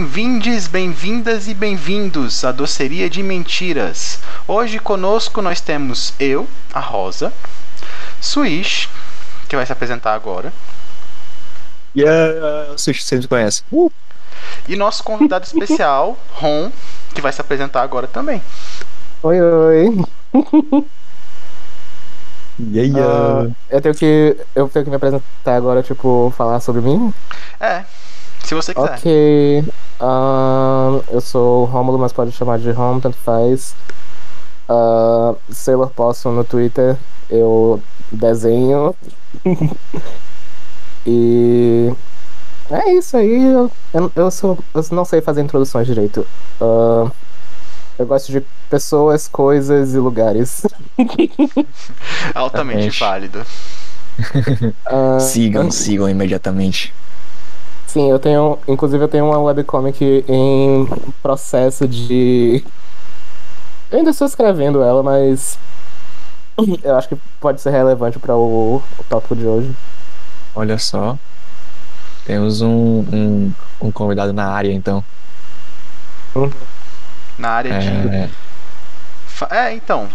Bem-vindes, bem-vindas e bem-vindos à Doceria de Mentiras. Hoje conosco nós temos eu, a Rosa, Swish, que vai se apresentar agora. E yeah, a Swish, você me conhece. Uh. E nosso convidado especial, Ron, que vai se apresentar agora também. Oi, oi. Yeah, yeah. Uh, eu tenho que eu tenho que me apresentar agora, tipo, falar sobre mim? É. Se você quiser. Ok. Uh, eu sou o Romulo, mas pode chamar de Rom, tanto faz. Uh, Sailor Possum no Twitter. Eu desenho. e. É isso aí. Eu, eu, sou, eu não sei fazer introduções direito. Uh, eu gosto de pessoas, coisas e lugares. Altamente válido. Uh, sigam, sigam imediatamente. Sim, eu tenho. Inclusive eu tenho uma webcomic em processo de. Eu ainda estou escrevendo ela, mas eu acho que pode ser relevante para o, o tópico de hoje. Olha só. Temos um, um, um convidado na área, então. Uhum. Na área é... de. É, então.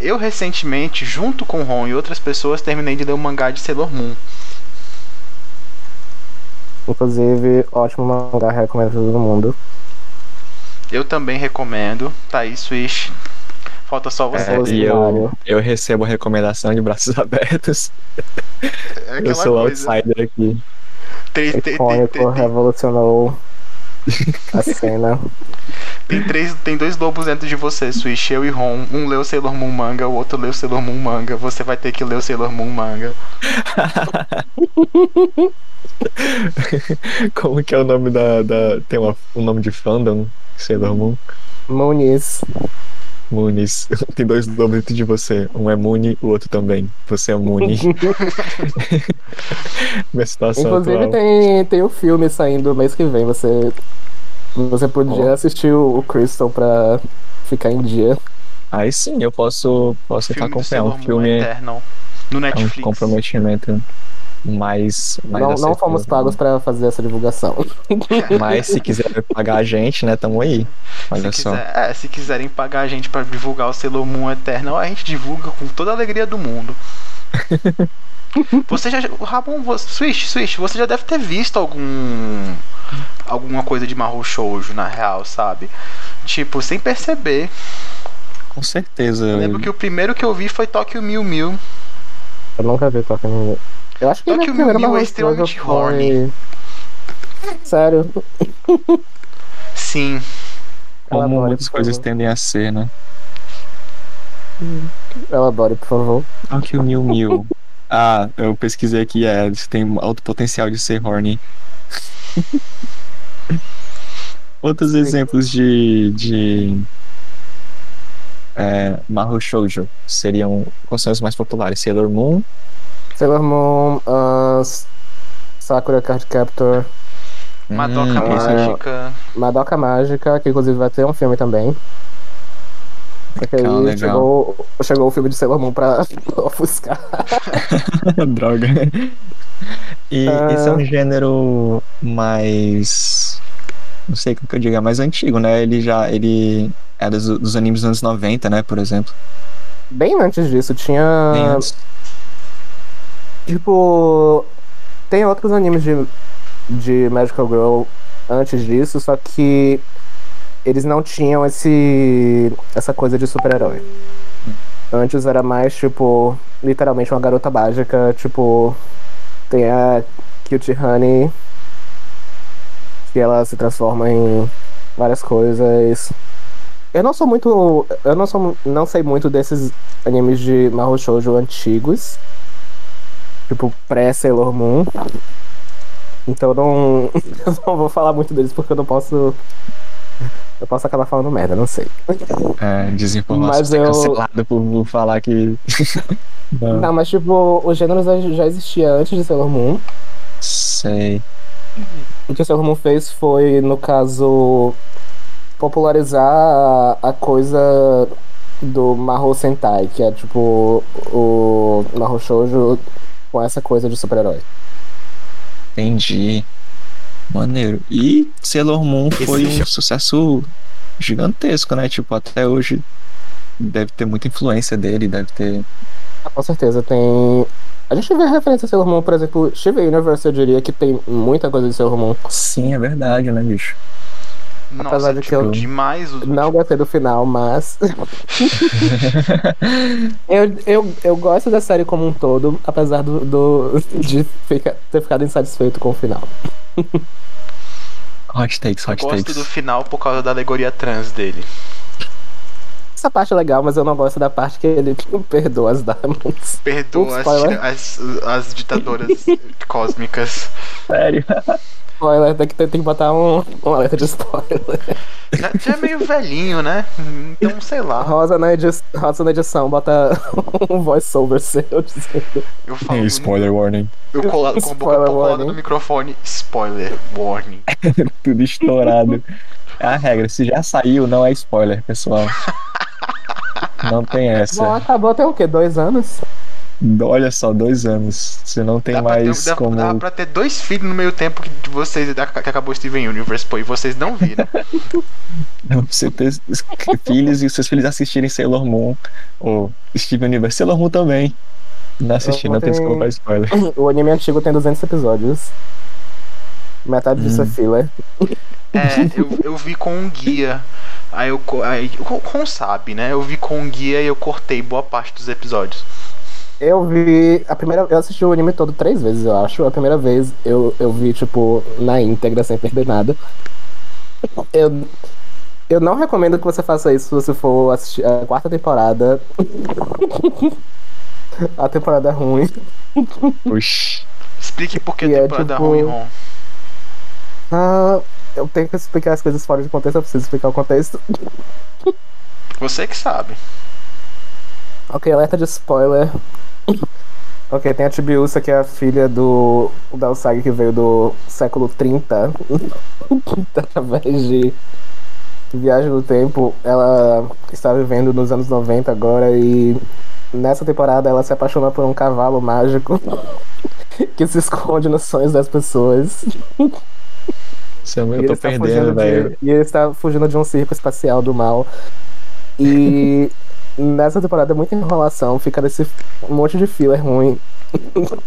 Eu recentemente, junto com o Ron e outras pessoas, terminei de ler o mangá de Sailor Moon. Inclusive, ótimo mangá, recomendo pra todo mundo. Eu também recomendo. Tá aí, Swish. Falta só você. É, e eu, eu recebo recomendação de braços abertos. É eu sou o outsider aqui. Tem, tem, Icônico, tem, tem, revolucionou a cena. Tem, três, tem dois lobos dentro de você, Swish, eu e Ron. Um leu Sailor Moon manga, o outro leu Sailor Moon manga. Você vai ter que ler o Sailor Moon manga. Como que é o nome da. da tem uma, um nome de fandom? Sailor Moon? Muniz. Muniz. Tem dois nomes dentro de você. Um é Muni, o outro também. Você é Muni. Minha situação Inclusive atual. tem, tem o um filme saindo mês que vem. Você, você podia oh. assistir o, o Crystal pra ficar em dia. Aí sim, eu posso, posso tentar acompanhar um filme. Eternal, no Netflix. É um comprometimento mais. mais não, não fomos pagos para fazer essa divulgação. Mas se quiser pagar a gente, né, tamo aí. Olha se só. Quiser, é, se quiserem pagar a gente para divulgar o Sailor Moon Eternal, a gente divulga com toda a alegria do mundo. você já. Ramon, você, Switch, Switch, você já deve ter visto algum. alguma coisa de Mahou Shoujo, na real, sabe? Tipo, sem perceber. Com certeza. Eu lembro que o primeiro que eu vi foi Tokyo Mil Mil. Eu nunca vi Tokyo Mil Mil. Eu acho que Só que o meu Mil é extremamente horny. Sério. Sim. Como muitas coisas tendem a ser, né? Elabore, por favor. Tokyo Mil Mil. Ah, eu pesquisei aqui, é, tem alto potencial de ser horny. Outros Sim. exemplos de, de é, Mahou Shoujo seriam os mais populares? Sailor Moon, Sailor Moon, uh, Sakura Card Captor. Madoka hum, Mágica. Madoka Mágica, que inclusive vai ter um filme também. Porque aí chegou, chegou o filme de Sailor Moon pra ofuscar. Droga. E uh... esse é um gênero mais. Não sei como que eu diga, mais antigo, né? Ele já. Ele é dos, dos animes dos anos 90, né? Por exemplo. Bem antes disso, tinha. Bem antes. Tipo, tem outros animes de, de Magical Girl antes disso, só que eles não tinham esse essa coisa de super-herói. Antes era mais, tipo, literalmente uma garota mágica, tipo, tem a Cute Honey, que ela se transforma em várias coisas. Eu não sou muito. Eu não sou não sei muito desses animes de Mahou Shoujo antigos tipo, pré-Sailor Moon. Então eu não, eu não vou falar muito deles porque eu não posso. Eu posso acabar falando merda, não sei. É, desinformação mas eu... cancelado por, por falar que. não. não. mas tipo, o gênero já existia antes de Sailor Moon. Sei. O que o Sailor Moon fez foi, no caso, popularizar a, a coisa do Mahou Sentai, que é tipo o Mahou Shoujo com essa coisa de super-herói. Entendi. Maneiro. E Sailor Moon foi um sucesso gigantesco, né? Tipo, até hoje deve ter muita influência dele, deve ter. Ah, com certeza, tem. A gente vê referência a Sailor Moon, por exemplo, Steven Universe, eu diria que tem muita coisa de Sailor Moon. Sim, é verdade, né, bicho? Nossa, Apesar de tipo, que eu demais os Não gostei do final, mas. eu, eu, eu gosto da série como um todo, apesar do, do de ficar, ter ficado insatisfeito com o final. hot takes, Eu hot gosto takes. do final por causa da alegoria trans dele. Essa parte é legal, mas eu não gosto da parte que ele perdoa as Diamonds. Perdoa Ups, as, as, as ditadoras cósmicas. Sério. Spoiler, tem que, tem que botar um, um alerta de spoiler. Já, já é meio velhinho, né? Então, sei lá. Rosa na, edi Rosa na edição, bota um voice-over seu dizendo. Eu falo. Hey, spoiler warning. Eu colado com a boca Spoiler colada warning. no microfone. Spoiler warning. Tudo estourado. É a regra, se já saiu, não é spoiler, pessoal. Não tem Bom, essa. acabou tem o quê? Dois anos? Olha só, dois anos. Você não tem Dá pra, ter, mais dá, como. dá pra ter dois filhos no meio tempo que vocês que acabou o Steven Universe, pô, e vocês não viram. Não, pra você ter filhos e os seus filhos assistirem Sailor Moon ou Steven Universe. Sailor Moon também. Não assisti, não tem tem- desculpa spoiler. O anime antigo tem 200 episódios. Metade disso é Hum. filler. É, eu, eu vi com um guia. Aí eu. Aí, com, com sabe, né? Eu vi com um guia e eu cortei boa parte dos episódios. Eu vi. A primeira. Eu assisti o anime todo três vezes, eu acho. A primeira vez eu, eu vi, tipo, na íntegra, sem perder nada. Eu. Eu não recomendo que você faça isso se você for assistir a quarta temporada. a temporada é ruim. Oxi. Explique por que E é, temporada tipo- ruim, Ron. Ah, eu tenho que explicar as coisas fora de contexto, eu preciso explicar o contexto. Você que sabe. Ok, alerta de spoiler. ok, tem a Tibiusa, que é a filha do da Usagi que veio do século 30. Através de viagem no tempo. Ela está vivendo nos anos 90 agora e nessa temporada ela se apaixona por um cavalo mágico que se esconde nos sonhos das pessoas. Isso eu tô perdendo, velho. e ele está fugindo de um circo espacial do mal. E nessa temporada é muita enrolação, fica nesse um monte de filler ruim.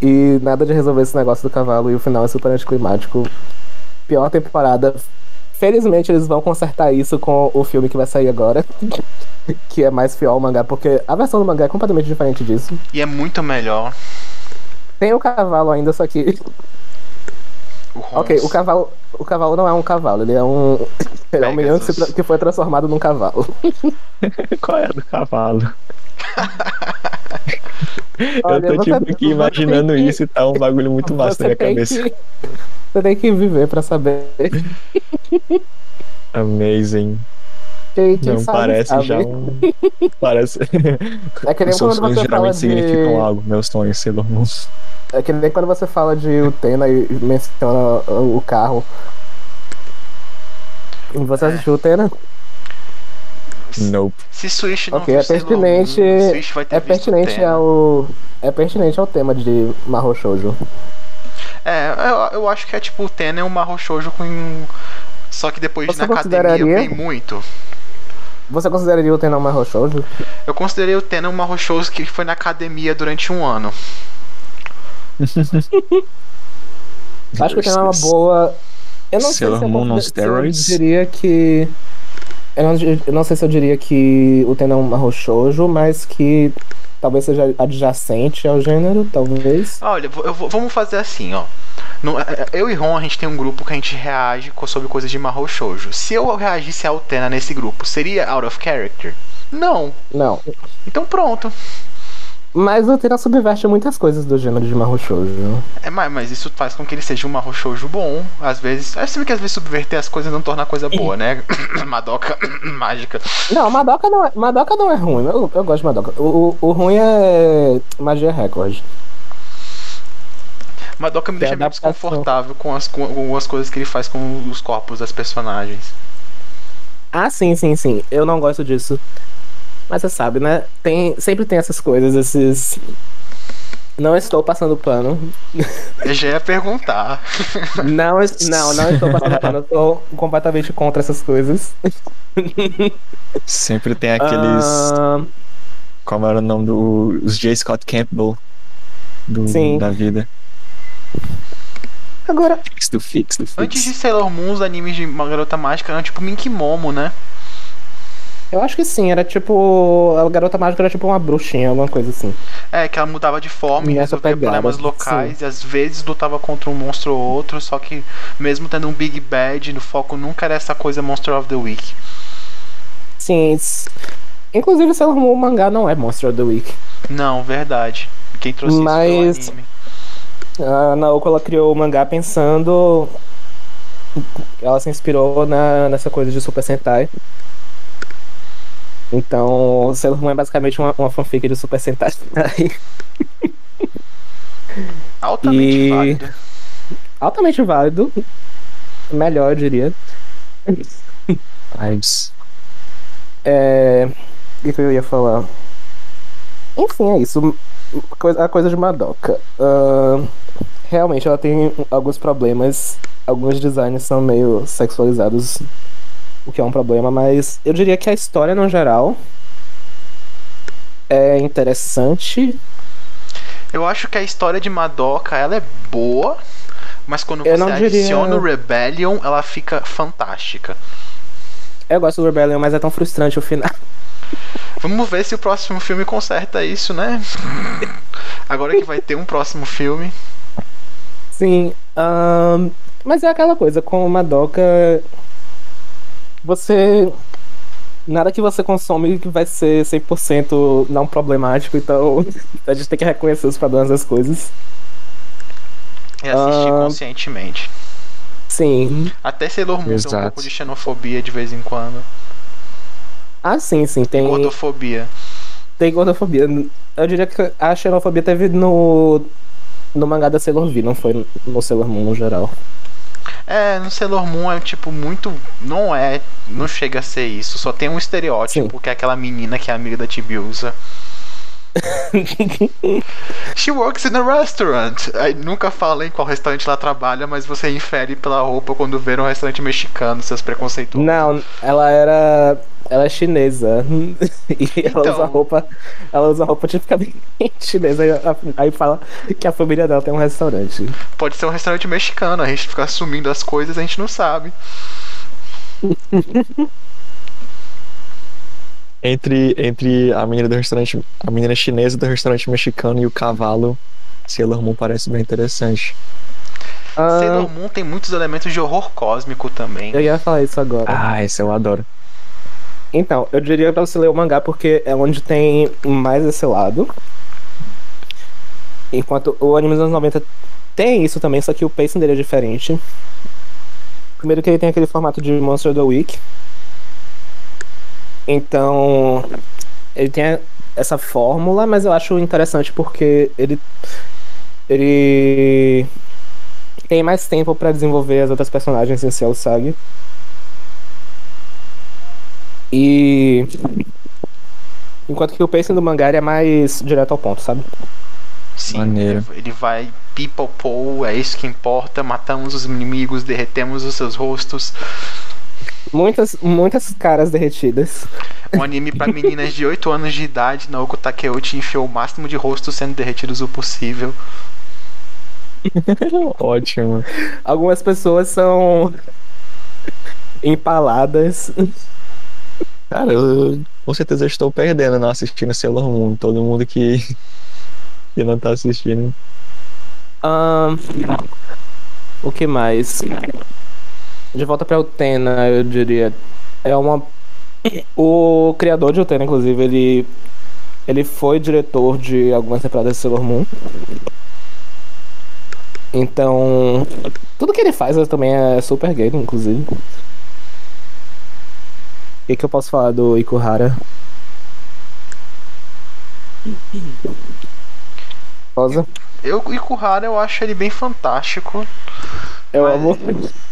e nada de resolver esse negócio do cavalo e o final é super anticlimático. Pior temporada. Felizmente eles vão consertar isso com o filme que vai sair agora. que é mais fiel ao mangá, porque a versão do mangá é completamente diferente disso. E é muito melhor. Tem o cavalo ainda, só que O. Ok, o cavalo, o cavalo não é um cavalo, ele é um. Ele é um menino que, que foi transformado num cavalo. Qual é a do cavalo? Olha, eu tô você- tipo aqui imaginando que- isso e tá um bagulho muito massa na minha cabeça. que- você tem que viver pra saber. Amazing. Quem Não, sabe, parece sabe. já um. Parece. É que nem Os seus quando sonhos você fala geralmente de. significam algo. Meus sonhos, Sailor Moon. É que nem quando você fala de Utena e menciona o carro. Você É. assistiu Utena? Nope. Se Switch não Ok, viu é Sailor pertinente- Moon, Switch vai ter É pertinente ao. É pertinente ao tema de Mahou Shoujo. É, eu, eu acho que é tipo o Tena é um Mahou Shoujo com. Só que depois Você na academia consideraria? vem muito. Você consideraria Utena um Mahou Shoujo? Eu considerei o Tena um Mahou Shoujo que foi na academia durante um ano. Acho que o tema é uma boa. Eu não Sailor sei se eu, se eu diria que. Eu não, eu não sei se eu diria que o tema é um Shoujo, mas que talvez seja adjacente ao gênero, talvez. Olha, eu eu vamos fazer assim, ó. No- é, é, eu e Ron, a gente tem um grupo que a gente reage sobre coisas de Mahou Shoujo. Se eu reagisse ao Tena nesse grupo, seria out of character? Não. Não. Então pronto. Mas o tema subverte muitas coisas do gênero de Mahou Shoujo. É, mas, mas isso faz com que ele seja um Mahou Shoujo bom. Às vezes. É sempre que às vezes subverter as coisas não torna a coisa boa, né? Madoka mágica. Não, Madoka não é, Madoka não é ruim. Eu, eu gosto de Madoka. O, o, o ruim é Magia Record. Madoka me Que deixa meio desconfortável com as, com, com as coisas que ele faz com os corpos das personagens. Ah, sim, sim, sim. Eu não gosto disso. Mas você sabe, né? Tem, sempre tem essas coisas, esses. Não estou passando pano. Eu já ia perguntar. Não, não, não estou passando pano. Eu estou completamente contra essas coisas. Sempre tem aqueles. Ah, Como era o nome do. Os J. Scott Campbell do, Sim. da vida. agora, Fix do Fix do Fix. Antes de Sailor Moon, os animes de uma garota mágica eram tipo Mink Momo, né? Eu acho que sim, era tipo. A garota mágica era tipo uma bruxinha, alguma coisa assim. É, que ela mudava de forma e resolvia problemas locais e às vezes lutava contra um monstro ou outro, só que mesmo tendo um Big Bad, no foco nunca era essa coisa Monster of the Week. Sim. Inclusive, Sailor Moon, o mangá não é Monster of the Week. Não, verdade. Quem trouxe Mas- isso foi o anime. A Naoko ela criou o mangá pensando. Ela se inspirou na, nessa coisa de Super Sentai. Então, Sailor Moon é basicamente uma, uma fanfic de Super Sentai. Altamente E- válido. Altamente válido. Melhor, eu diria. Vibes. É. O que que eu ia falar? Enfim, é isso. A coisa de Madoka. Ahn, realmente, ela tem alguns problemas. Alguns designs são meio sexualizados, o que é um problema, mas eu diria que a história, no geral, é interessante. Eu acho que a história de Madoka, ela é boa, mas quando Eu você diria- adiciona o Rebellion, ela fica fantástica. Eu gosto do Rebellion, mas é tão frustrante o final. Vamos ver se o próximo filme conserta isso, né? Agora que vai ter um próximo filme. Sim, ahn, mas é aquela coisa, com Madoka, você. Nada que você consome que vai ser 100% não problemático, então a gente tem que reconhecer os problemas das coisas. E assistir Ah. conscientemente. Sim. Até Sailor Moon tem um pouco de xenofobia de vez em quando. Ah, sim, sim, tem, Gordofobia. tem gordofobia. Eu diria que a xenofobia teve no. No mangá da Sailor V, não foi no Sailor Moon no geral. É, no Sailor Moon é tipo muito. Não é. Não chega a ser isso. Só tem um estereótipo, Sim. que é aquela menina que é amiga da Tibiusa. She works in a restaurant. Aí nunca fala em qual restaurante ela trabalha, mas você infere pela roupa quando vê um restaurante mexicano, seus preconceituosos. Não, ela era. Ela é chinesa. E ela Então. usa roupa. Ela usa roupa tipicamente chinesa. Aí, aí fala que a família dela tem um restaurante. Pode ser um restaurante mexicano, a gente fica assumindo as coisas a gente não sabe. Entre, entre a menina do restaurante. A menina chinesa do restaurante mexicano e o cavalo, Sailor Moon parece bem interessante. Ah, Sailor Moon tem muitos elementos de horror cósmico também. eu ia falar isso agora. Ah, esse eu adoro. Então, eu diria pra você ler o mangá porque é onde tem mais esse lado. Enquanto o anime dos anos 90 tem isso também, só que o pacing dele é diferente. Primeiro que ele tem aquele formato de Monster of the Week. Então, ele tem essa fórmula, mas eu acho interessante porque ele ele tem mais tempo pra desenvolver as outras personagens em Cielo Saga. E enquanto que o pacing do mangá ele é mais direto ao ponto, sabe? Sim, Maneiro. ele vai people pow, é isso que importa, matamos os inimigos, derretemos os seus rostos. Muitas muitas caras derretidas. Um anime pra meninas de 8 anos de idade, Naoko Takeuchi enfiou o máximo de rostos sendo derretidos o possível. Ótimo. Algumas pessoas são empaladas. Cara, eu com certeza estou perdendo não assistindo Sailor Moon. Todo mundo que, que não tá assistindo. Ahn, o que mais? De volta pra Utena, eu diria. É uma. O criador de Utena, inclusive, ele. Ele foi diretor de algumas temporadas de Sailor Moon. Então. Tudo que ele faz também é super gay, inclusive. O que, que eu posso falar do Ikuhara? Rosa? Eu, o Ikuhara eu acho ele bem fantástico. Eu Mas- amo.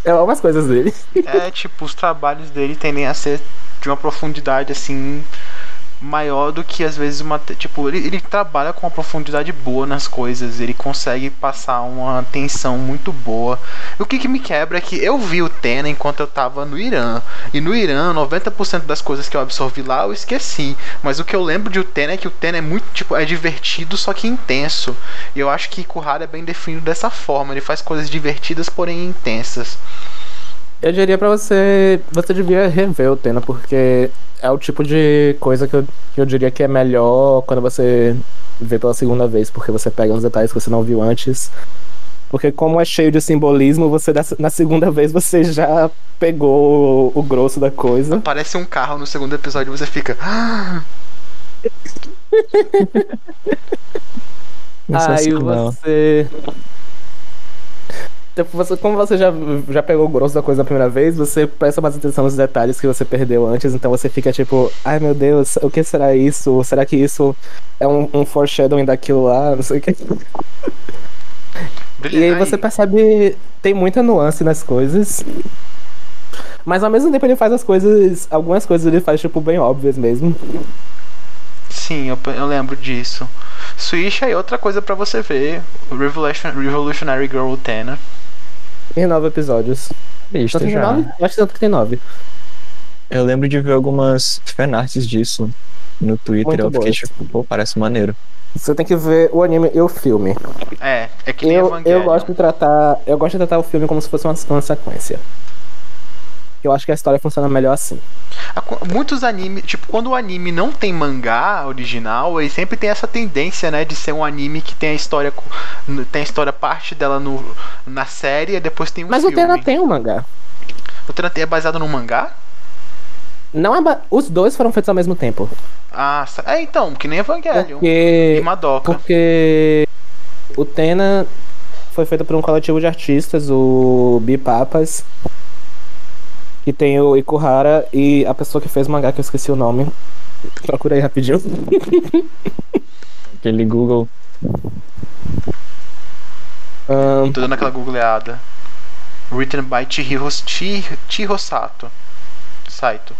Eu amo as coisas dele. É tipo, os trabalhos dele tendem a ser de uma profundidade assim maior do que às vezes uma. Tipo, ele, ele trabalha com uma profundidade boa nas coisas, ele consegue passar uma tensão muito boa. O que, que me quebra é que eu vi o Tena enquanto eu tava no Irã. E no Irã, 90% das coisas que eu absorvi lá eu esqueci. Mas o que eu lembro de Utena é que o Tena é muito, tipo, é divertido, só que intenso. E eu acho que Kuhara é bem definido dessa forma. Ele faz coisas divertidas, porém intensas. Eu diria pra você. Você devia rever o Tena, porque é o tipo de coisa que eu, que eu diria que é melhor quando você vê pela segunda vez, porque você pega uns detalhes que você não viu antes. Porque como é cheio de simbolismo, você na segunda vez você já pegou o, o grosso da coisa. Aparece um carro no segundo episódio e você fica. Ah! Aí você. Tipo, você, como você já, já pegou o grosso da coisa da primeira vez, você presta mais atenção nos detalhes que você perdeu antes, então você fica tipo, ai meu Deus, o que será isso? Será que isso é um, um foreshadowing daquilo lá? Não sei o que. E aí você percebe, tem muita nuance nas coisas. Mas ao mesmo tempo ele faz as coisas, algumas coisas ele faz tipo bem óbvias mesmo. Sim, eu, eu lembro disso. Switch é outra coisa para você ver. Revolution, Revolutionary Girl Utena. Tem nove episódios. Isso tem já. Nove? Eu acho que tanto que tem nove. Eu lembro de ver algumas fanarts disso no Twitter. Muito eu fiquei boas. tipo, pô, parece maneiro. Você tem que ver o anime e o filme. É, é que nem Eu, eu gosto de tratar. Eu gosto de tratar o filme como se fosse uma, uma sequência. Eu acho que a história funciona melhor assim. Muitos animes, tipo, quando o anime não tem mangá original, ele sempre tem essa tendência, né, de ser um anime que tem a história tem a história parte dela no na série e depois tem um Mas o filme. Tena tem um mangá. O Tena é baseado no mangá? Não é ba- Os dois foram feitos ao mesmo tempo. Ah, é então, que nem Evangelion. Porque. E Madoka. Porque. O Tena foi feito por um coletivo de artistas, o Bipapas. Que tem o Ikuhara e a pessoa que fez o mangá, que eu esqueci o nome. Procura aí rapidinho. Aquele Google. Ahn, Tô dando aquela googleada. Written by Chihiro, Chi- Chihiro Sato. Saito.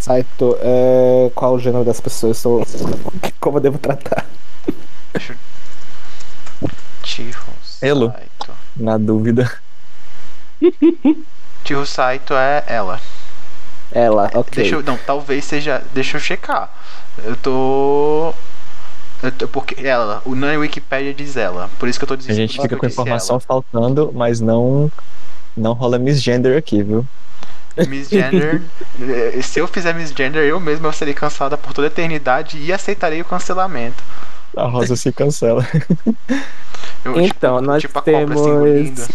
Saito, é... qual o gênero das pessoas? Sou... Como eu devo tratar? Deixa eu... Chihiro Elo. Saito. Na dúvida. Chihiro Saito é ela. Ela, ok. Deixa eu, não, talvez seja. Deixa eu checar. Eu tô. Eu tô porque ela, o na Wikipedia diz ela. Por isso que eu tô A dizendo. gente por fica com informação faltando, mas não. Não rola misgender aqui, viu? ela. Misgender. eh, se eu fizer misgender, eu mesmo eu serei cancelada por toda a eternidade e aceitarei o cancelamento. A Rosa se cancela. Eu, Então, tipo, nós tipo a cobra temos- assim,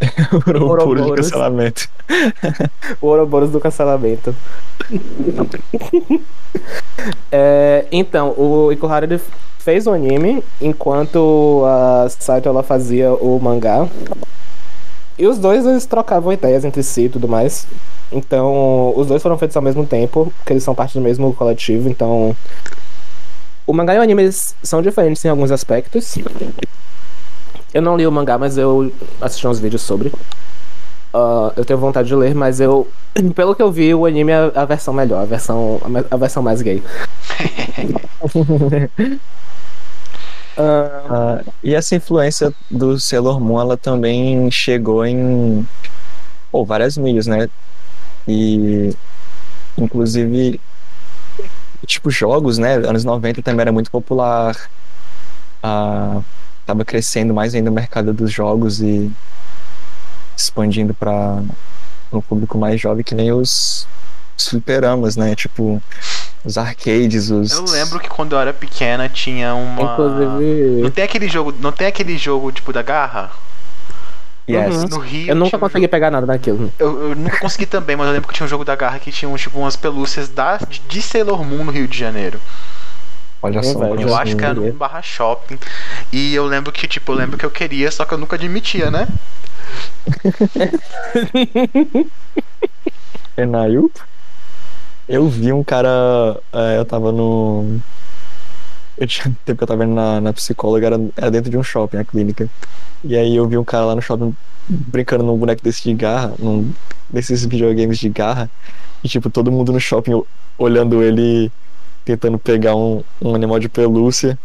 engolindo. Ouro puro de Ouroboros. cancelamento. O Ouroboros do cancelamento. É, então, o Ikuhara ele fez o anime enquanto a Saito ela fazia o mangá. E os dois eles trocavam ideias entre si e tudo mais. Então, os dois foram feitos ao mesmo tempo, porque eles são parte do mesmo coletivo, então. O mangá e o anime são diferentes em alguns aspectos. Eu não li o mangá, mas eu assisti uns vídeos sobre. Ah, eu tenho vontade de ler, mas eu. Pelo que eu vi, o anime é a versão melhor, a versão, a versão mais gay. Ah, Ah, e essa influência do Sailor Moon, ela também chegou em pô, várias mídias, né? E inclusive tipo jogos, né? Anos 90 também era muito popular. Ah, tava crescendo mais ainda o mercado dos jogos e expandindo para um público mais jovem que nem os, os fliperamas, né? Tipo os arcades, os Eu lembro que quando eu era pequena tinha uma. Não inclusive. tem aquele jogo. Não tem aquele jogo tipo da garra? Yes. Uhum. No Rio. Eu nunca tinha um consegui pegar nada daquilo. Eu, eu nunca consegui também, mas eu lembro que tinha um jogo da Garra que tinha um, tipo, umas pelúcias da, de Sailor Moon no Rio de Janeiro. Olha só, vários. olha Eu acho que era no barra shopping. E eu lembro que, tipo, eu lembro que eu queria, só que eu nunca admitia, né? Enail. Eu vi um cara. é, eu tava no. Eu tinha tempo que eu tava indo na, na psicóloga, era, era dentro de um shopping, a clínica. E aí eu vi um cara lá no shopping brincando num boneco desse de garra, num desses videogames de garra. E tipo, todo mundo no shopping olhando ele tentando pegar um, um animal de pelúcia.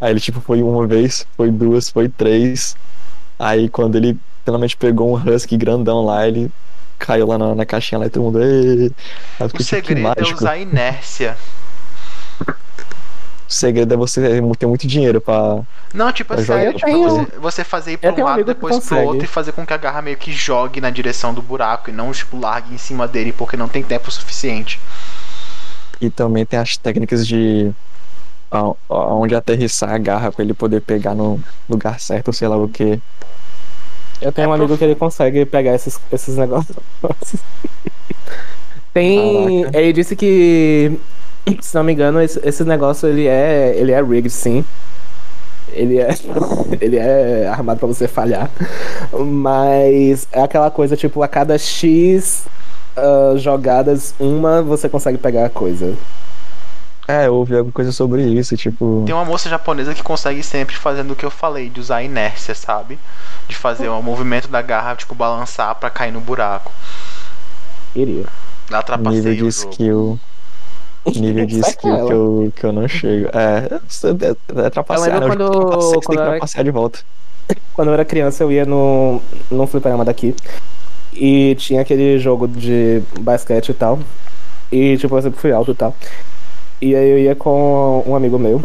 Aí ele, tipo, foi uma vez, foi duas, foi três. Aí quando ele finalmente pegou um husky grandão lá, ele caiu lá na, na caixinha lá e todo mundo. Aí o fiquei, tipo, segredo é mágico. usar inércia. O segredo é você ter muito dinheiro pra. Não, tipo Eu assim, é, tipo, tenho- você, fazer ir pra um lado, depois pro outro e fazer com que a garra meio que jogue na direção do buraco e não, tipo, largue em cima dele porque não tem tempo suficiente. E também tem as técnicas de. a- Onde aterrissar a garra pra ele poder pegar no lugar certo, sei lá o que. Eu tenho É um amigo prof- que ele consegue pegar esses, esses negócios. Tem. Caraca. Ele disse que, se não me engano, esse, esse negócio ele é. ele é rigged, sim. Ele é. ele é armado pra você falhar. Mas é aquela coisa, tipo, a cada X ah, jogadas, uma você consegue pegar a coisa. É, eu ouvi alguma coisa sobre isso, tipo. Tem uma moça japonesa que consegue sempre fazendo o que eu falei, de usar inércia, sabe? De fazer o movimento da garra, tipo, balançar pra cair no buraco. Iria. Ela Nível trapaceia de o jogo. skill. Nível de skill que eu, que eu não chego. É, é, é trapacear. Eu lembro né? quando- você tem quando que eu era- trapacear de volta. Quando eu era criança, eu ia no, num fliperama daqui. E tinha aquele jogo de basquete e tal. E, tipo, eu sempre fui alto e tal. E aí eu ia com um amigo meu.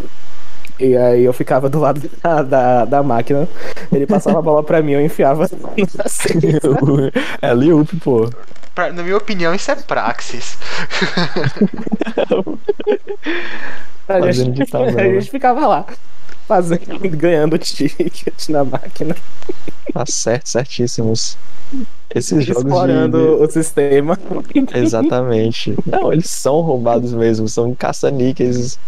E aí eu ficava do lado da, da, da máquina. Ele passava a bola pra mim, eu enfiava na cesta. é Liup, pô. Pra- na minha opinião, isso é praxis. A gente, a gente ficava lá. Fazendo, ganhando ticket na máquina. Tá certo, certíssimos. Esses jogos de- explorando o sistema. Exatamente. Não, eles são roubados mesmo. São caça-níqueis.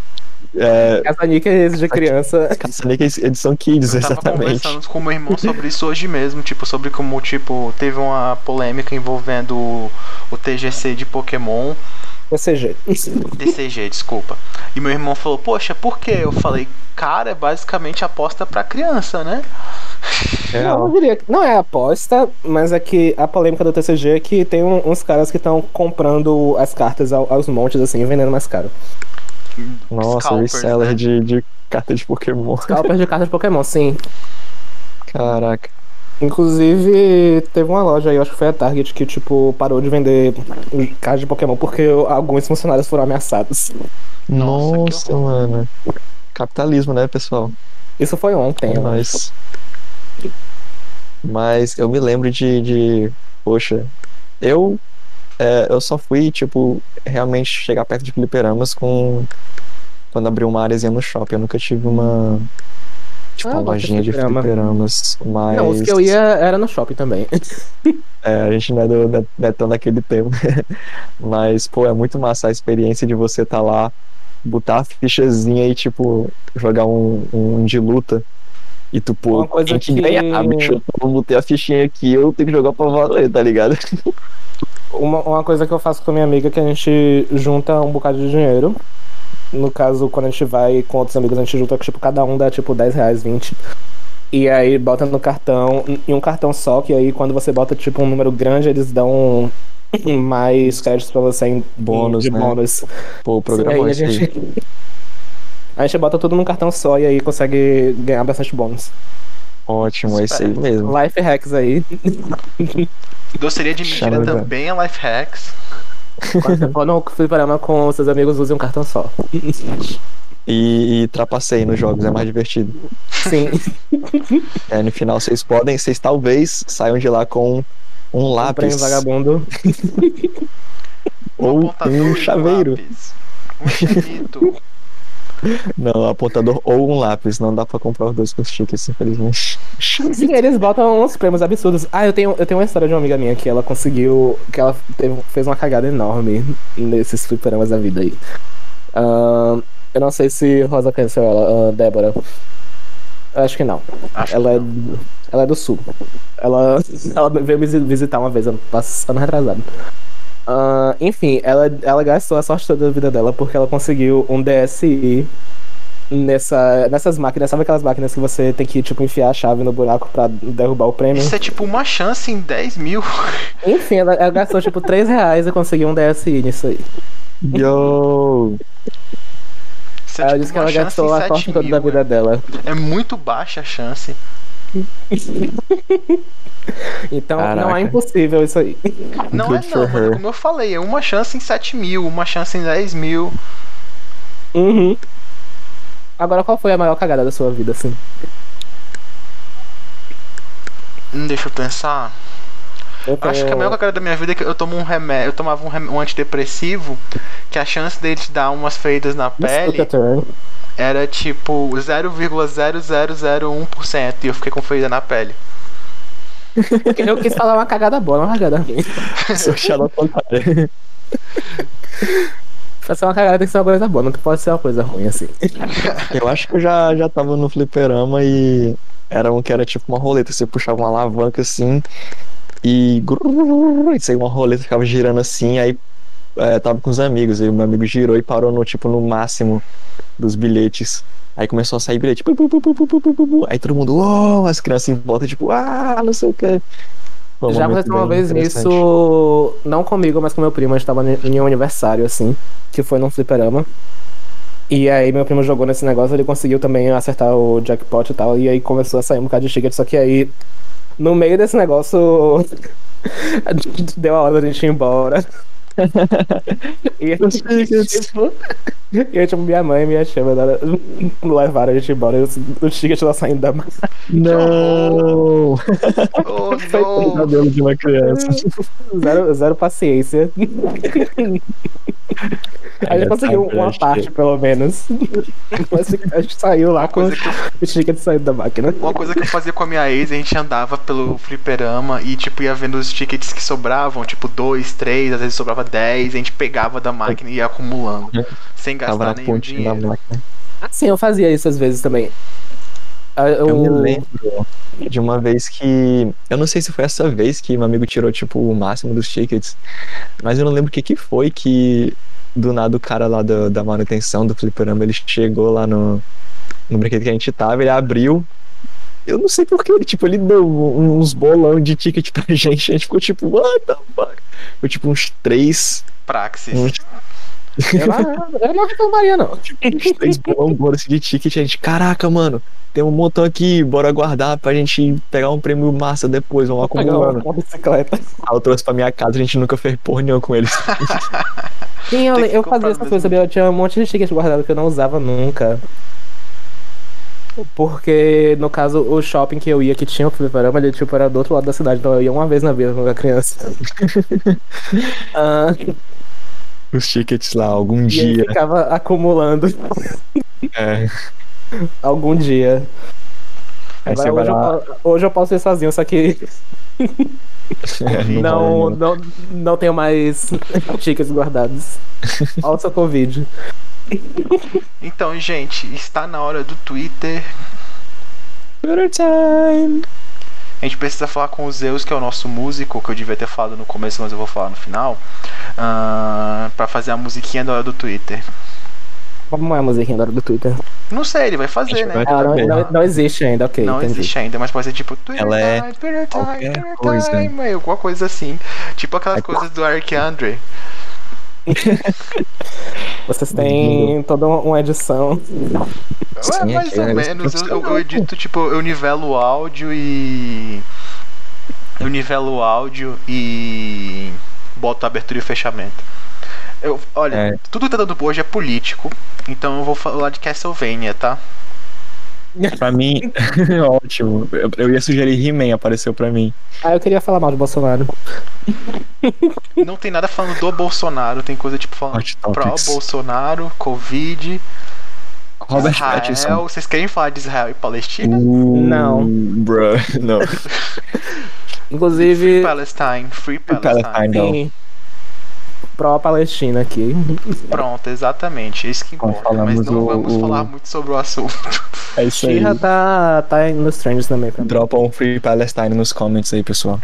É, Caça-níqueis de criança. caça-níqueis edição Kids, Eu tava exatamente. conversando com meu irmão sobre isso hoje mesmo, tipo, sobre como, tipo, teve uma polêmica envolvendo o, o TGC de Pokémon, TCG. TCG, desculpa. E meu irmão falou, poxa, por quê? Eu falei, cara, é basicamente aposta pra criança, né? Não, eu diria que não é aposta, mas é que a polêmica do TCG é que tem um- uns caras que estão comprando as cartas ao- aos montes, assim, e vendendo mais caro. Nossa, Scalpers, reseller né? de, de carta de Pokémon. Scalpers de cartas de Pokémon, sim. Caraca. Inclusive, teve uma loja aí, acho que foi a Target, que, tipo, parou de vender cartas de Pokémon porque alguns funcionários foram ameaçados. Nossa, Nossa, mano. Capitalismo, né, pessoal? Isso foi ontem, É acho. nóis. Mas eu me lembro de. de poxa, eu. é, eu só fui, tipo, realmente chegar perto de fliperamas com. Quando abriu uma áreazinha no shopping. Eu nunca tive uma. Tipo, Ah, uma lojinha de fliperama. fliperamas. Mas. Não, os que eu ia era no shopping também. É, a gente não é, do, não é- tão daquele tempo. Mas, pô, é muito massa a experiência de você tá lá, botar a fichazinha e, tipo, jogar um, um de luta. E tu, pô, Uma coisa tem que que- ganhar, bicho. Eu botei a fichinha aqui, eu tenho que jogar pra valer, tá ligado? Uma, uma coisa que eu faço com a minha amiga é que a gente junta um bocado de dinheiro. No caso, quando a gente vai com outros amigos, a gente junta, tipo, cada um dá tipo 10 reais, 20. E aí bota no cartão, em um cartão só, que aí quando você bota tipo um número grande, eles dão mais créditos pra você em Bônus, de né? bônus. Pô, o programa aí é a esse aí. gente. A gente bota tudo num cartão só e aí consegue ganhar bastante bônus. Ótimo, é isso aí mesmo. Life hacks aí. Doceria de mentira Chama, também é life hacks. Quando você for no fliperama com seus amigos, use um cartão só. E, e trapacei nos jogos, é mais divertido. Sim. É, no final vocês podem, vocês talvez saiam de lá com um Um lápis vagabundo. Um ou apontador e um um chaveiro. Um chavito. Não, apontador ou um lápis. Não dá pra comprar os dois com os tickets, infelizmente. Sim, eles botam uns prêmios absurdos. Ah, eu tenho, eu tenho uma história de uma amiga minha que ela conseguiu. que ela teve- fez uma cagada enorme nesses fliperamas da vida aí. Ahn, eu não sei se Rosa conheceu ela, ah, Débora. Eu acho que não. Acho Ela que é, não. ela é do sul. Ela, ela veio me visi- visitar uma vez ano, ano retrasado. Ah, enfim, ela, ela gastou a sorte toda da vida dela porque ela conseguiu um DSI nessa, nessas máquinas. Sabe aquelas máquinas que você tem que tipo, enfiar a chave no buraco pra derrubar o prêmio? Isso é tipo uma chance em 10 mil. Enfim, ela, ela gastou tipo 3 reais e conseguiu um DSI nisso aí. Yo! Isso é, Ela tipo, disse que ela gastou a 7 sorte toda da vida dela. É muito baixa a chance. Então não Caraca. é impossível isso aí. Não Good é não, mano. Como eu falei, é uma chance em 7 mil, uma chance em 10 mil. Uhum. Agora, qual foi a maior cagada da sua vida, assim? Hum, deixa eu pensar. Eu Acho que a tenho- maior cagada da minha vida é que eu tomo um remédio, eu tomava um, rem- um antidepressivo, que a chance dele te dar umas feridas na pele era tipo 0,0001% e eu fiquei com ferida na pele. Eu quis falar uma cagada boa, uma cagada ruim. Sou Sherlock Holmes. Pra ser uma cagada tem que ser uma coisa boa, não pode ser uma coisa ruim, assim. Eu acho que eu já, já tava no fliperama e era um que era tipo uma roleta. Você puxava uma alavanca assim e. E saía uma roleta, ficava girando assim, aí é, tava com os amigos. Aí o meu amigo girou e parou no tipo no máximo dos bilhetes. Aí começou a sair bilhete. Aí todo mundo, oh! as crianças em volta, tipo, ah, não sei o que. Um Já aconteceu uma vez isso, não comigo, mas com meu primo. A gente tava em um aniversário, assim, que foi num fliperama. E aí meu primo jogou nesse negócio, ele conseguiu também acertar o jackpot e tal. E aí começou a sair um bocado de ticket, só que aí, no meio desse negócio, deu a hora da gente ir embora e a gente, tipo, e aí, tipo, minha mãe e minha chama levaram a gente embora. E os, os tickets lá saindo da mão. Não! Oh, Foi não. Cabelo de uma criança. Zero, zero paciência. A gente conseguiu uma parte, pelo menos. Mas a gente saiu lá com o ticket saindo da máquina. uma coisa que eu fazia com a minha ex, a gente andava pelo fliperama e tipo ia vendo os tickets que sobravam, tipo 2, 3, às vezes sobrava 10, a gente pegava da máquina e ia acumulando. Sem Tava gastar na nenhum pontinha da dinheiro. máquina. Sim, eu fazia isso às vezes também. Ah, Eu me Eu, lembro de uma vez que. Eu não sei se foi essa vez que meu amigo tirou, tipo, o máximo dos tickets. Mas eu não lembro o que, que foi que. Do nada o cara lá da, da manutenção do fliperama, ele chegou lá no, no brinquedo que a gente tava, ele abriu. Eu não sei porquê, ele, tipo, ele deu uns bolão de ticket pra gente. A gente ficou tipo, what the fuck? Foi tipo uns três. Praxis. Uns, eu, não, eu não reclamaria, não. uns três bolão bora assim, de ticket. A gente, caraca, mano, tem um montão aqui, bora guardar pra gente pegar um prêmio massa depois, vamos acumulando. uma bicicleta. Aí eu trouxe pra minha casa, a gente nunca fez porra nenhuma com eles. Sim, eu, eu fazia essa coisa, sabia? Eu tinha um monte de tickets guardados que eu não usava nunca. Porque, no caso, o shopping que eu ia, que tinha o fliperama, ele tipo, era do outro lado da cidade, então eu ia uma vez na vida quando eu era criança. Ah, Os tickets lá, algum e dia. ficava acumulando É, algum dia. aí você Agora, vai hoje, eu, lá. po- hoje eu posso ir sozinho, só que É, não, rola, não, não tenho mais tickets guardados. Olha o seu Covid. Então, gente, está na hora do Twitter. Twitter time! A gente precisa falar com o Zeus, que é o nosso músico, que eu devia ter falado no começo, mas eu vou falar no final. ah, pra fazer a musiquinha da hora do Twitter. Como é a musiquinha da hora do Twitter? Não sei, ele vai fazer, né? vai- Ela não, não, não existe ainda, ok. Não entendi. existe ainda, mas pode ser tipo Twitter Ela é time, Twitter time, qualquer Twitter coisa. alguma coisa assim. Tipo aquelas É coisas do Eric Andre. Vocês têm toda uma edição. É, mais ou é menos. Eu, eu- eu edito, tipo, eu nivelo o áudio e. Eu nivelo o áudio e. Boto abertura e fechamento. Eu, olha, É. tudo que tá dando hoje é político, então eu vou falar de Castlevania, tá? Pra mim, ótimo. Eu, eu ia sugerir He-Man, apareceu pra mim. Ah, eu queria falar mal de Bolsonaro. Não tem nada falando do Bolsonaro, tem coisa tipo falando Topics. Bolsonaro, Covid, Robert Israel. Pattinson. Vocês querem falar de Israel e Palestina? Uh, Não. Bruh, não. Inclusive, Palestine, Free Palestine. Palestine, não. tem pró-Palestina aqui. Pronto, exatamente, é isso que Então, importa. Mas não o- vamos o- falar muito sobre o assunto. É isso aí. Xirra tá, tá nos trends também pra mim. Dropa um Free Palestine nos comments aí, pessoal.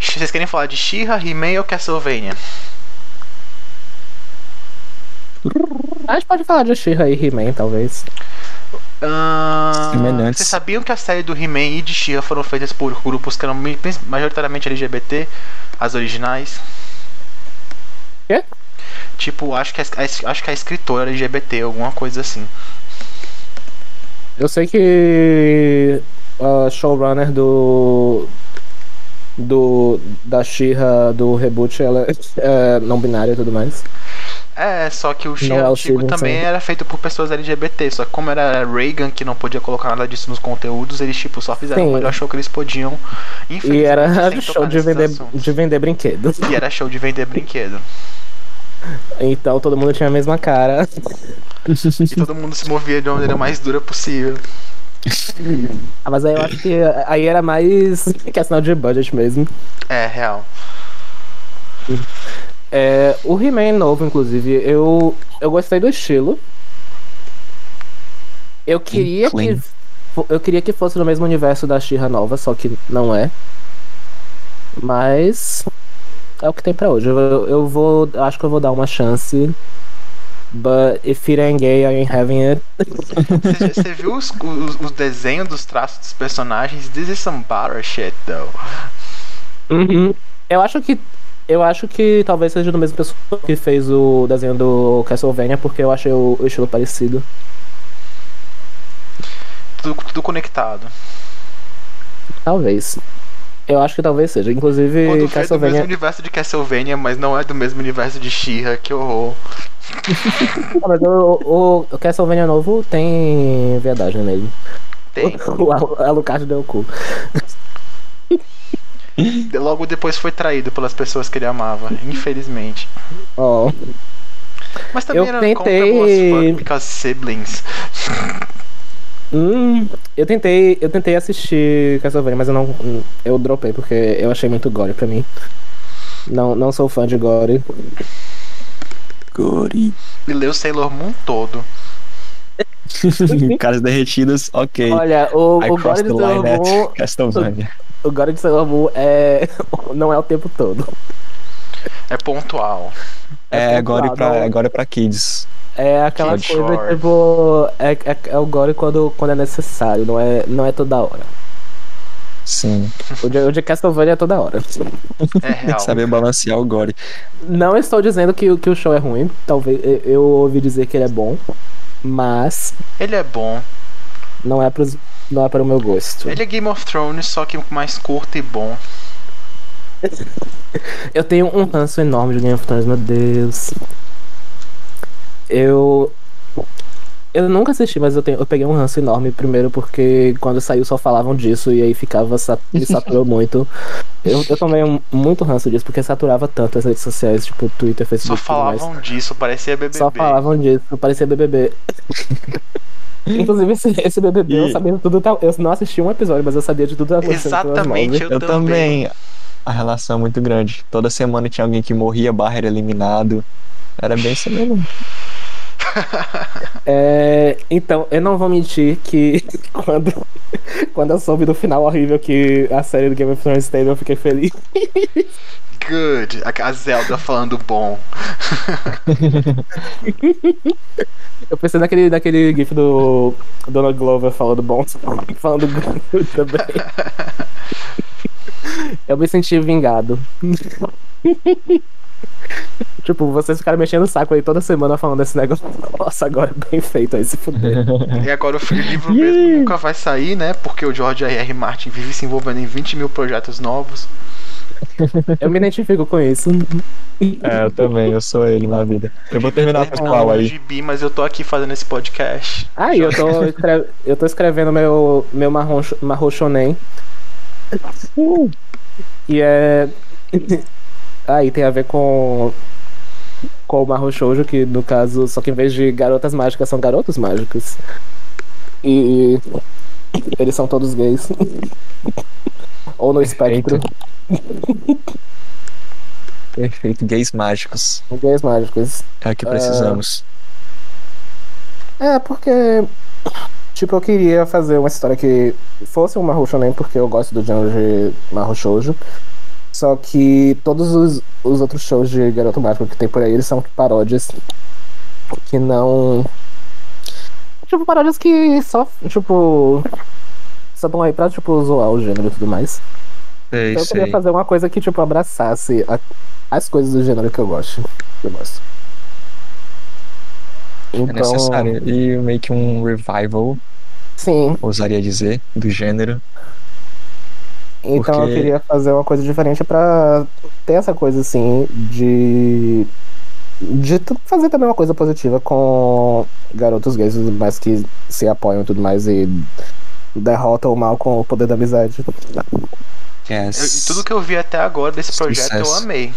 Vocês querem falar de She-Ra, He-Man ou Castlevania? A gente pode falar de Xirra e He-Man, talvez. Semelhantes. Vocês sabiam que a série do He-Man e de She-Ra foram feitas por grupos que eram majoritariamente LGBT, as originais? Quê? Tipo, acho que a, acho que a escritora LGBT, alguma coisa assim. Eu sei que a showrunner do. do da Shira do reboot, ela é não binária e tudo mais. É, só que o Não Shin é o antigo Stevenson. também era feito por pessoas LGBT, só que como era Reagan que não podia colocar nada disso nos conteúdos, eles tipo só fizeram Sim. o melhor show que eles podiam. E era show de vender, assuntos. de vender brinquedos. E era show de vender brinquedo. Então todo mundo tinha a mesma cara. E todo mundo se movia de uma maneira mais dura possível. Ah, mas aí eu acho que aí era mais questão de budget mesmo. É, real. É, o He-Man novo, inclusive, eu, eu gostei do estilo. Eu queria que eu queria que fosse no mesmo universo da She-Ra nova, só que não é. Mas é o que tem pra hoje. Eu, eu vou, acho que eu vou dar uma chance. But if it ain't gay, I ain't having it. Você viu os, os, os desenhos dos traços dos personagens? This is some butter shit, though. Uhum. Eu acho que eu acho que talvez seja do mesmo pessoa que fez o desenho do Castlevania, porque eu achei o, o estilo parecido. Tudo, tudo conectado. Talvez. Eu acho que talvez seja. Inclusive, Quando vê é do mesmo Castlevania. universo de Castlevania, mas não é do mesmo universo de She-Ra, que horror. Ah, mas o, o, o Castlevania novo tem verdade nele. Tem. O, Al- Alucard deu o cu. Logo depois foi traído pelas pessoas que ele amava, infelizmente. Ó. Mas também Eu era tentei- fuck because siblings. Hum, eu tentei, eu tentei assistir Castlevania, mas eu não, eu dropei porque eu achei muito gore pra mim. Não, não sou fã de gore. Gori. E leu Sailor Moon todo. Caras derretidos, ok. Olha, o, I o gore crossed de the line Sailor at Moon, Castlevania. o gore de Sailor Moon é não é o tempo todo. É pontual. É, pontual, agora pra, não- agora pra kids. É aquela coisa Shore. tipo é, é, é o gore quando, quando é necessário, não é não é toda hora. Sim. O de, o de Castlevania é toda hora. É real. Saber balancear o gore. Não estou dizendo que, o- que o show é ruim, talvez eu, eu ouvi dizer que ele é bom, mas Ele é bom. não é pros, não é para o meu gosto. Ele é Game of Thrones, só que mais curto e bom. Eu tenho um ranço enorme de Game of Thrones, meu Deus. Eu. Eu nunca assisti, mas eu, tenho, eu peguei um ranço enorme. Primeiro porque quando saiu só falavam disso e aí ficava. Me saturou muito. Eu, eu tomei um- muito ranço disso porque saturava tanto as redes sociais, tipo Twitter, Só Facebook. mais. falavam disso, parecia BBB. Só falavam disso, parecia BBB. Inclusive, esse, esse BBB eu E- sabia de tudo. tal- Eu não assisti um episódio, mas eu sabia de tudo pelas Exatamente, eu, Eu também. A relação é muito grande. Toda semana tinha alguém que morria, barra era eliminado. Era bem isso mesmo. É, então, eu não vou mentir que quando, quando eu soube do final horrível que a série do Game of Thrones teve, eu fiquei feliz. Good. A, Zelda falando bom. Eu pensei naquele, naquele gif do Donald Glover falando bom, falando good também. Eu me senti vingado. Tipo, vocês ficaram mexendo o saco aí toda semana falando desse negócio. Nossa, agora é bem feito aí, se fuder. E agora o livro mesmo nunca vai sair, né? Porque o George R.R. Martin vive se envolvendo em 20 mil projetos novos. Eu me identifico com isso. É, eu também, eu sou ele na vida. Eu vou terminar com qual o aí? gibi, mas eu tô aqui fazendo esse podcast. Ah, eu tô, eu tô escrevendo meu, meu marrom, marrom shonen. E é. Aí tem a ver com. Com o Marro Shoujo, que no caso, só que em vez de garotas mágicas, são garotos mágicos. E. Eles são todos gays. Ou no espectro. Perfeito, gays mágicos. Gays mágicos. É o que precisamos. É, porque. Tipo, eu queria fazer uma história que fosse um Mahou Shonen, porque eu gosto do gênero de Mahou Shoujo. Só que todos os, os outros shows de Garoto Mágico que tem por aí, eles são paródias que não. Tipo, paródias que só, tipo. Só estão aí pra, tipo, zoar o gênero e tudo mais. Sei, Então eu queria sei. fazer uma coisa que, tipo, abraçasse a- as coisas do gênero que eu gosto. Que eu gosto. Então, é necessário. E meio que um revival. Sim. Ousaria dizer, do gênero. Então porque... eu queria fazer uma coisa diferente para ter essa coisa assim de de fazer também uma coisa positiva com garotos gays, mas que se apoiam e tudo mais e derrotam o mal com o poder da amizade. Yes. Eu, tudo que eu vi até agora desse projeto Sucesso. eu amei.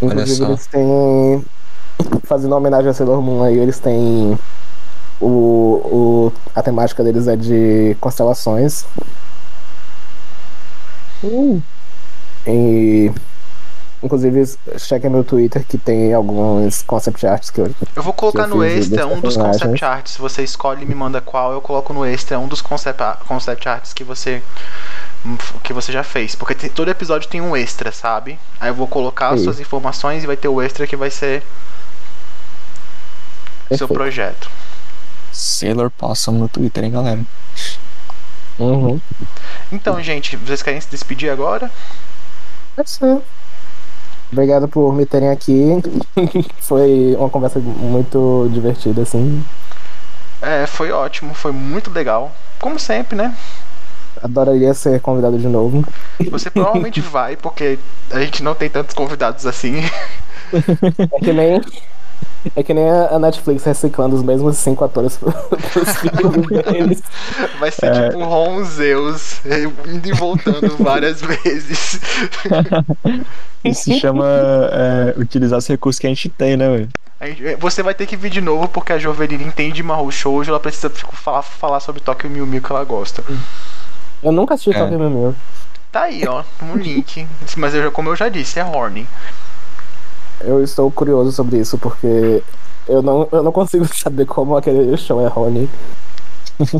Inclusive eles têm. Fazendo uma homenagem a Sailor Moon aí, eles têm. O, o, a temática deles é de constelações. Uh. E Inclusive, cheque meu Twitter que tem alguns concept arts que eu. Eu vou colocar no extra um dos concept arts. Você escolhe e me manda qual, eu coloco no extra um dos concept, concept arts que você que você já fez. Porque tem, todo episódio tem um extra, sabe? Aí eu vou colocar as suas informações e vai ter o extra que vai ser Perfeito. seu projeto. Sailor Possum no Twitter, hein, galera? Uhum. Então, gente, vocês querem se despedir agora? É sim. Obrigado por me terem aqui. foi uma conversa muito divertida, assim. É, foi ótimo, foi muito legal. Como sempre, né? Adoraria ser convidado de novo. Você provavelmente vai, porque a gente não tem tantos convidados assim. É que nem é que nem a Netflix reciclando os mesmos cinco atores pros filmes deles. Vai ser é. tipo um Ron Zeus indo e voltando várias vezes. Isso se chama é, utilizar os recursos que a gente tem, né, velho? Você vai ter que vir de novo porque a Jovelina entende Mahou Shoujo, ela precisa falar, falar sobre Tokyo Mew Mew que ela gosta. Eu nunca assisti é. Tokyo Mew Mew. Tá aí, ó, um link. Mas eu, como eu já disse, é horny. Eu estou curioso sobre isso, porque eu não, eu não consigo saber como aquele show é Rony.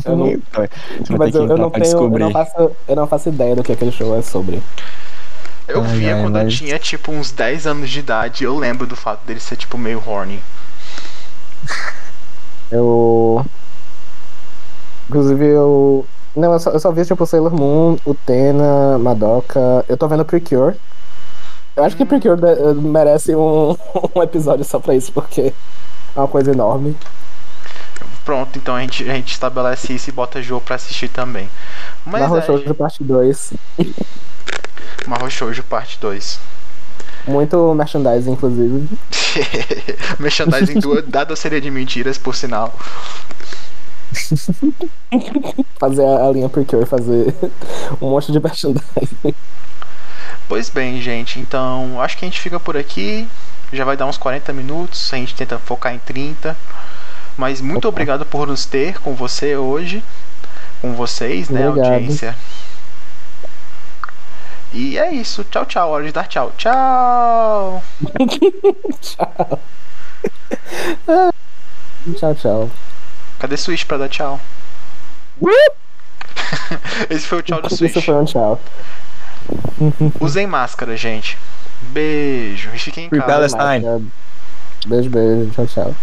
Eu não, mas eu, eu, não tenho, eu, não faço, eu não faço ideia do que aquele show é sobre. Eu ai, via ai, quando mas... eu tinha tipo uns 10 anos de idade, eu lembro do fato dele ser tipo meio horny. Eu. Inclusive eu. Não, eu só, eu só vi tipo Sailor Moon, Utena, Madoka. Eu tô vendo Precure. Eu acho que Precure eh, merece um, um episódio só pra isso, porque é uma coisa enorme. Pronto, então a gente, a gente estabelece isso e bota jogo pra assistir também. Mas Marro é, Shoujo parte 2. Marro Shoujo parte 2. Muito merchandising, inclusive. merchandising do, da doceria de mentiras, por sinal. fazer a, a linha Precure, fazer um monte de merchandising. Pois bem, gente, então acho que a gente fica por aqui. Já vai dar uns 40 minutos, a gente tenta focar em 30. Mas muito Opa. obrigado por nos ter com você hoje. Com vocês, né, obrigado. audiência. E é isso. Tchau, tchau. Hora de dar tchau. Tchau. tchau. tchau, tchau. Cadê Switch pra dar tchau? Esse foi o tchau do Switch. Esse foi um tchau. Usem máscara, gente. Beijo. E fiquem em casa. Palestine. Beijo, beijo. Tchau, tchau.